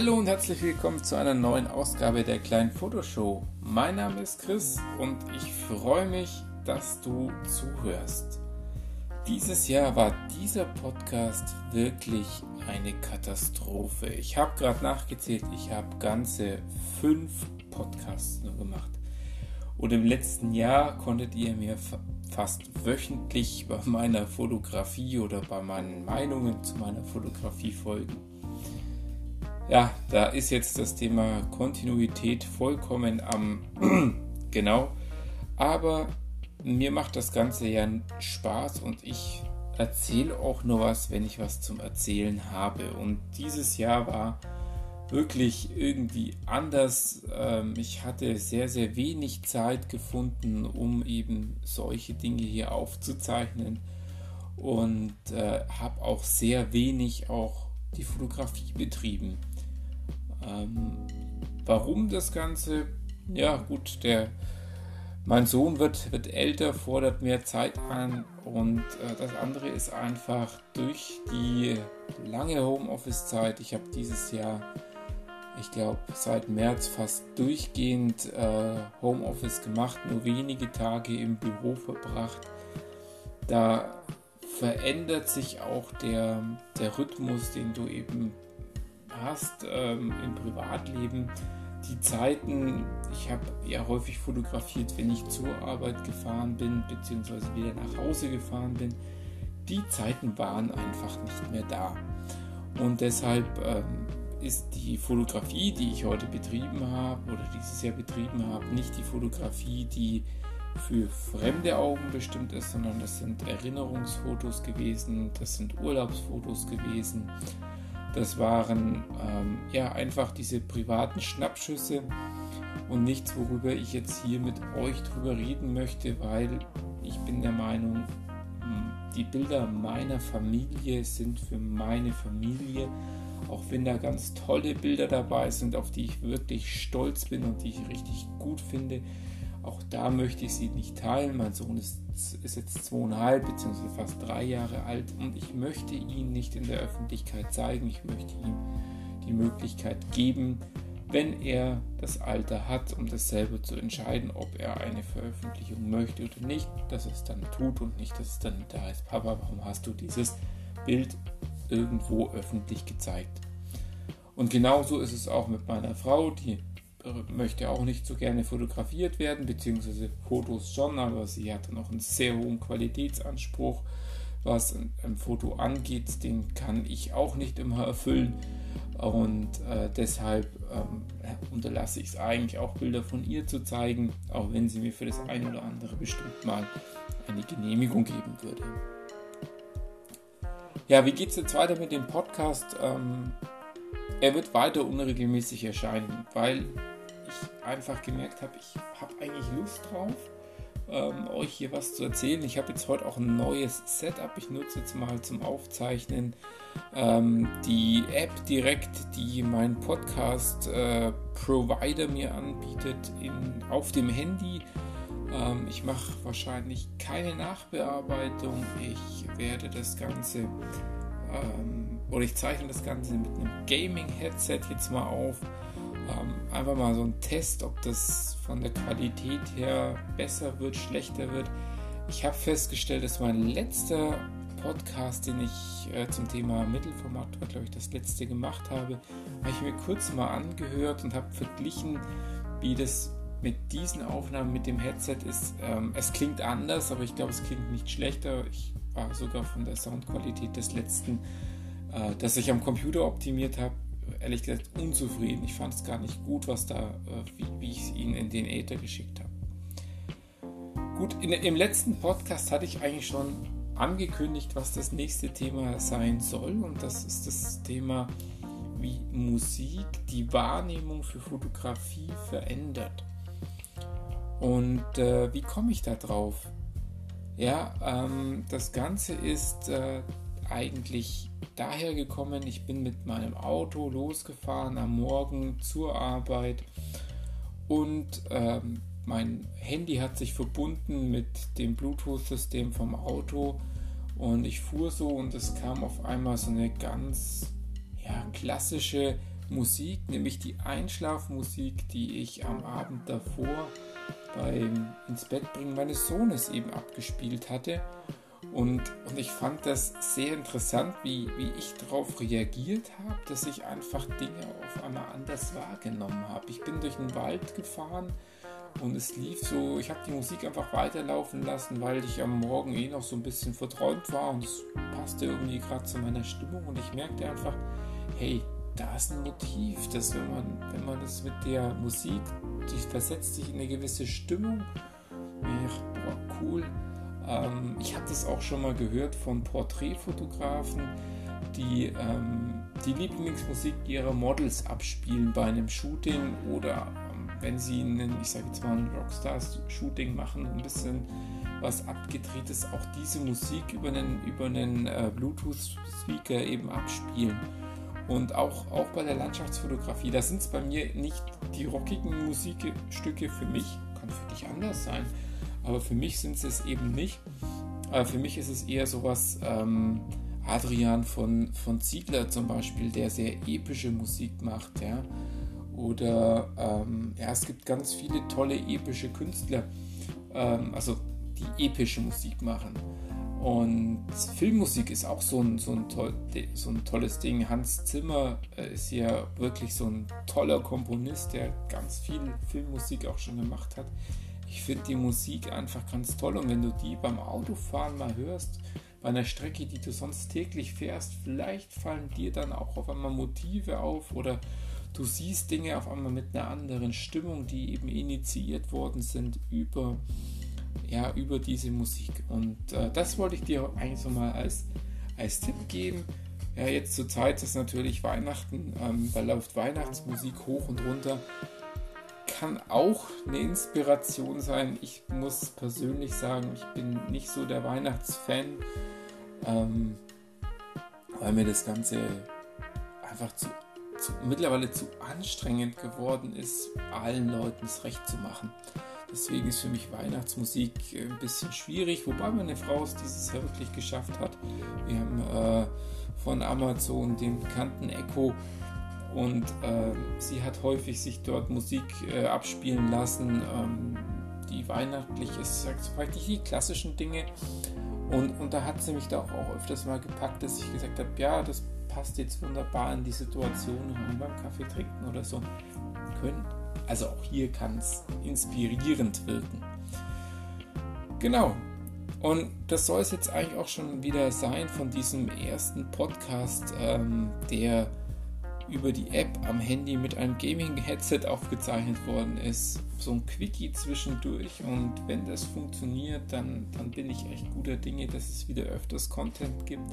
Hallo und herzlich willkommen zu einer neuen Ausgabe der kleinen Fotoshow. Mein Name ist Chris und ich freue mich, dass du zuhörst. Dieses Jahr war dieser Podcast wirklich eine Katastrophe. Ich habe gerade nachgezählt, ich habe ganze fünf Podcasts nur gemacht. Und im letzten Jahr konntet ihr mir fast wöchentlich bei meiner Fotografie oder bei meinen Meinungen zu meiner Fotografie folgen. Ja, da ist jetzt das Thema Kontinuität vollkommen am genau. Aber mir macht das Ganze ja Spaß und ich erzähle auch nur was, wenn ich was zum Erzählen habe. Und dieses Jahr war wirklich irgendwie anders. Ähm, ich hatte sehr, sehr wenig Zeit gefunden, um eben solche Dinge hier aufzuzeichnen und äh, habe auch sehr wenig auch die Fotografie betrieben. Ähm, warum das Ganze? Ja, gut, der mein Sohn wird, wird älter, fordert mehr Zeit an und äh, das andere ist einfach durch die lange Homeoffice-Zeit. Ich habe dieses Jahr ich glaube, seit März fast durchgehend äh, Homeoffice gemacht, nur wenige Tage im Büro verbracht. Da verändert sich auch der, der Rhythmus, den du eben hast ähm, im Privatleben. Die Zeiten, ich habe ja häufig fotografiert, wenn ich zur Arbeit gefahren bin, beziehungsweise wieder nach Hause gefahren bin. Die Zeiten waren einfach nicht mehr da. Und deshalb ähm, ist die Fotografie, die ich heute betrieben habe oder dieses Jahr betrieben habe, nicht die Fotografie, die für fremde Augen bestimmt ist, sondern das sind Erinnerungsfotos gewesen, das sind Urlaubsfotos gewesen. Das waren ähm, ja einfach diese privaten Schnappschüsse und nichts, worüber ich jetzt hier mit euch drüber reden möchte, weil ich bin der Meinung, die Bilder meiner Familie sind für meine Familie auch wenn da ganz tolle Bilder dabei sind, auf die ich wirklich stolz bin und die ich richtig gut finde. Auch da möchte ich sie nicht teilen. Mein Sohn ist, ist jetzt zweieinhalb bzw. fast drei Jahre alt und ich möchte ihn nicht in der Öffentlichkeit zeigen. Ich möchte ihm die Möglichkeit geben, wenn er das Alter hat, um das selber zu entscheiden, ob er eine Veröffentlichung möchte oder nicht, dass er es dann tut und nicht, dass es dann da ist, Papa, warum hast du dieses Bild irgendwo öffentlich gezeigt. Und genauso ist es auch mit meiner Frau, die möchte auch nicht so gerne fotografiert werden, beziehungsweise Fotos schon, aber sie hat noch einen sehr hohen Qualitätsanspruch, was ein, Foto angeht, den kann ich auch nicht immer erfüllen. Und äh, deshalb ähm, unterlasse ich es eigentlich auch Bilder von ihr zu zeigen, auch wenn sie mir für das ein oder andere bestimmt mal eine Genehmigung geben würde. Ja, wie geht es jetzt weiter mit dem Podcast? Ähm, er wird weiter unregelmäßig erscheinen, weil einfach gemerkt habe, ich habe eigentlich Lust drauf, ähm, euch hier was zu erzählen. Ich habe jetzt heute auch ein neues Setup. Ich nutze jetzt mal zum Aufzeichnen ähm, die App direkt, die mein Podcast-Provider äh, mir anbietet, in, auf dem Handy. Ähm, ich mache wahrscheinlich keine Nachbearbeitung. Ich werde das Ganze ähm, oder ich zeichne das Ganze mit einem Gaming-Headset jetzt mal auf. Ähm, einfach mal so ein Test, ob das von der Qualität her besser wird, schlechter wird. Ich habe festgestellt, dass mein letzter Podcast, den ich äh, zum Thema Mittelformat, glaube ich, das letzte gemacht habe, habe ich mir kurz mal angehört und habe verglichen, wie das mit diesen Aufnahmen mit dem Headset ist. Ähm, es klingt anders, aber ich glaube, es klingt nicht schlechter. Ich war sogar von der Soundqualität des letzten, äh, das ich am Computer optimiert habe, ehrlich gesagt unzufrieden. Ich fand es gar nicht gut, was da, äh, wie, wie ich ihn in den Äther geschickt habe. Gut, in, im letzten Podcast hatte ich eigentlich schon angekündigt, was das nächste Thema sein soll. Und das ist das Thema, wie Musik die Wahrnehmung für Fotografie verändert. Und äh, wie komme ich da drauf? Ja, ähm, das Ganze ist äh, eigentlich daher gekommen, ich bin mit meinem Auto losgefahren am Morgen zur Arbeit und ähm, mein Handy hat sich verbunden mit dem Bluetooth-System vom Auto und ich fuhr so und es kam auf einmal so eine ganz ja, klassische Musik, nämlich die Einschlafmusik, die ich am Abend davor beim ins Bett bringen meines Sohnes eben abgespielt hatte. Und, und ich fand das sehr interessant, wie, wie ich darauf reagiert habe, dass ich einfach Dinge auf einmal anders wahrgenommen habe. Ich bin durch den Wald gefahren und es lief so, ich habe die Musik einfach weiterlaufen lassen, weil ich am Morgen eh noch so ein bisschen verträumt war und es passte irgendwie gerade zu meiner Stimmung und ich merkte einfach, hey, da ist ein Motiv, dass wenn man, wenn man mit der Musik, die versetzt sich in eine gewisse Stimmung, ich, boah, cool. Ähm, ich habe das auch schon mal gehört von Porträtfotografen, die ähm, die Lieblingsmusik ihrer Models abspielen bei einem Shooting oder ähm, wenn sie einen, ich sage jetzt mal, ein Rockstars-Shooting machen, ein bisschen was abgedrehtes, auch diese Musik über einen, über einen äh, Bluetooth-Speaker eben abspielen. Und auch, auch bei der Landschaftsfotografie, da sind es bei mir nicht die rockigen Musikstücke für mich, kann für dich anders sein, aber für mich sind es eben nicht. Aber für mich ist es eher sowas, ähm, Adrian von, von Ziegler zum Beispiel, der sehr epische Musik macht, ja. Oder ähm, ja, es gibt ganz viele tolle epische Künstler, ähm, also die epische Musik machen. Und Filmmusik ist auch so ein, so ein, toll, so ein tolles Ding. Hans Zimmer äh, ist ja wirklich so ein toller Komponist, der ganz viel Filmmusik auch schon gemacht hat. Ich finde die Musik einfach ganz toll und wenn du die beim Autofahren mal hörst, bei einer Strecke, die du sonst täglich fährst, vielleicht fallen dir dann auch auf einmal Motive auf oder du siehst Dinge auf einmal mit einer anderen Stimmung, die eben initiiert worden sind über ja, über diese Musik. Und äh, das wollte ich dir eigentlich so mal als, als Tipp geben. Ja, jetzt zur Zeit ist natürlich Weihnachten, ähm, da läuft Weihnachtsmusik hoch und runter. Kann auch eine Inspiration sein. Ich muss persönlich sagen, ich bin nicht so der Weihnachtsfan, ähm, weil mir das Ganze einfach zu, zu, mittlerweile zu anstrengend geworden ist, allen Leuten es recht zu machen. Deswegen ist für mich Weihnachtsmusik ein bisschen schwierig, wobei meine Frau es dieses Jahr wirklich geschafft hat. Wir haben äh, von Amazon den bekannten Echo und äh, sie hat häufig sich dort Musik äh, abspielen lassen, ähm, die weihnachtlich ist, sagt die klassischen Dinge. Und, und da hat sie mich da auch öfters mal gepackt, dass ich gesagt habe, ja, das passt jetzt wunderbar in die Situation, beim Kaffee trinken oder so. Können, also auch hier kann es inspirierend wirken. Genau. Und das soll es jetzt eigentlich auch schon wieder sein von diesem ersten Podcast, ähm, der über die App am Handy mit einem Gaming-Headset aufgezeichnet worden ist. So ein Quickie zwischendurch und wenn das funktioniert, dann, dann bin ich echt guter Dinge, dass es wieder öfters Content gibt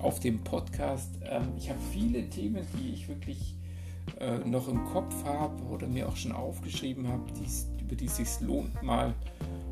auf dem Podcast. Ähm, ich habe viele Themen, die ich wirklich äh, noch im Kopf habe oder mir auch schon aufgeschrieben habe, über die es sich lohnt, mal,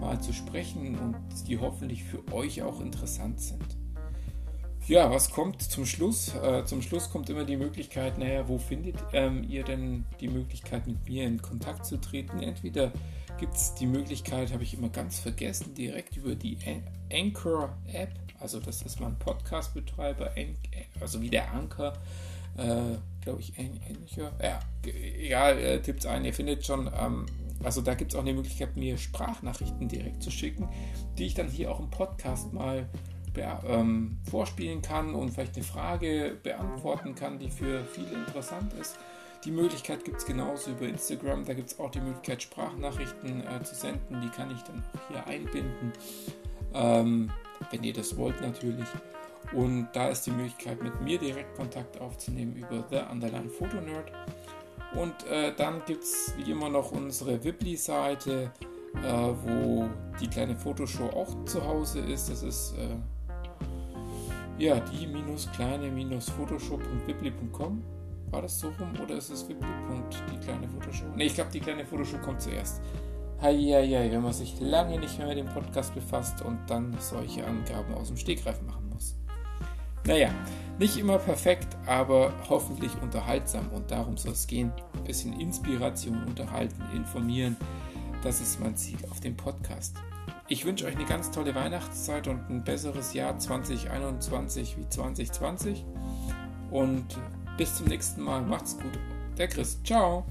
mal zu sprechen und die hoffentlich für euch auch interessant sind. Ja, was kommt zum Schluss? Äh, zum Schluss kommt immer die Möglichkeit, naja, wo findet ähm, ihr denn die Möglichkeit, mit mir in Kontakt zu treten? Entweder gibt es die Möglichkeit, habe ich immer ganz vergessen, direkt über die Anchor-App, also das ist mein Podcast-Betreiber, also wie der Anchor, äh, glaube ich, ähnlicher. Ja, egal, äh, tippt ein, ihr findet schon. Ähm, also da gibt es auch eine Möglichkeit, mir Sprachnachrichten direkt zu schicken, die ich dann hier auch im Podcast mal ähm, vorspielen kann und vielleicht eine Frage beantworten kann, die für viele interessant ist. Die Möglichkeit gibt es genauso über Instagram. Da gibt es auch die Möglichkeit, Sprachnachrichten äh, zu senden. Die kann ich dann auch hier einbinden. Ähm, wenn ihr das wollt natürlich. Und da ist die Möglichkeit, mit mir direkt Kontakt aufzunehmen über The Underline Photo Nerd. Und äh, dann gibt es wie immer noch unsere Wibly-Seite, äh, wo die kleine Fotoshow auch zu Hause ist. Das ist äh, ja die minus kleine minus Photoshow.wibly.com. War das so rum oder ist es Wibly. die kleine Fotoshow? Ne, ich glaube, die kleine Fotoshow kommt zuerst. Heieiei, wenn man sich lange nicht mehr mit dem Podcast befasst und dann solche Angaben aus dem Stegreif machen muss. Naja, nicht immer perfekt, aber hoffentlich unterhaltsam und darum soll es gehen. Ein bisschen Inspiration, unterhalten, informieren. Das ist mein Ziel auf dem Podcast. Ich wünsche euch eine ganz tolle Weihnachtszeit und ein besseres Jahr 2021 wie 2020. Und Bis zum nächsten Mal. Macht's gut. Der Chris. Ciao.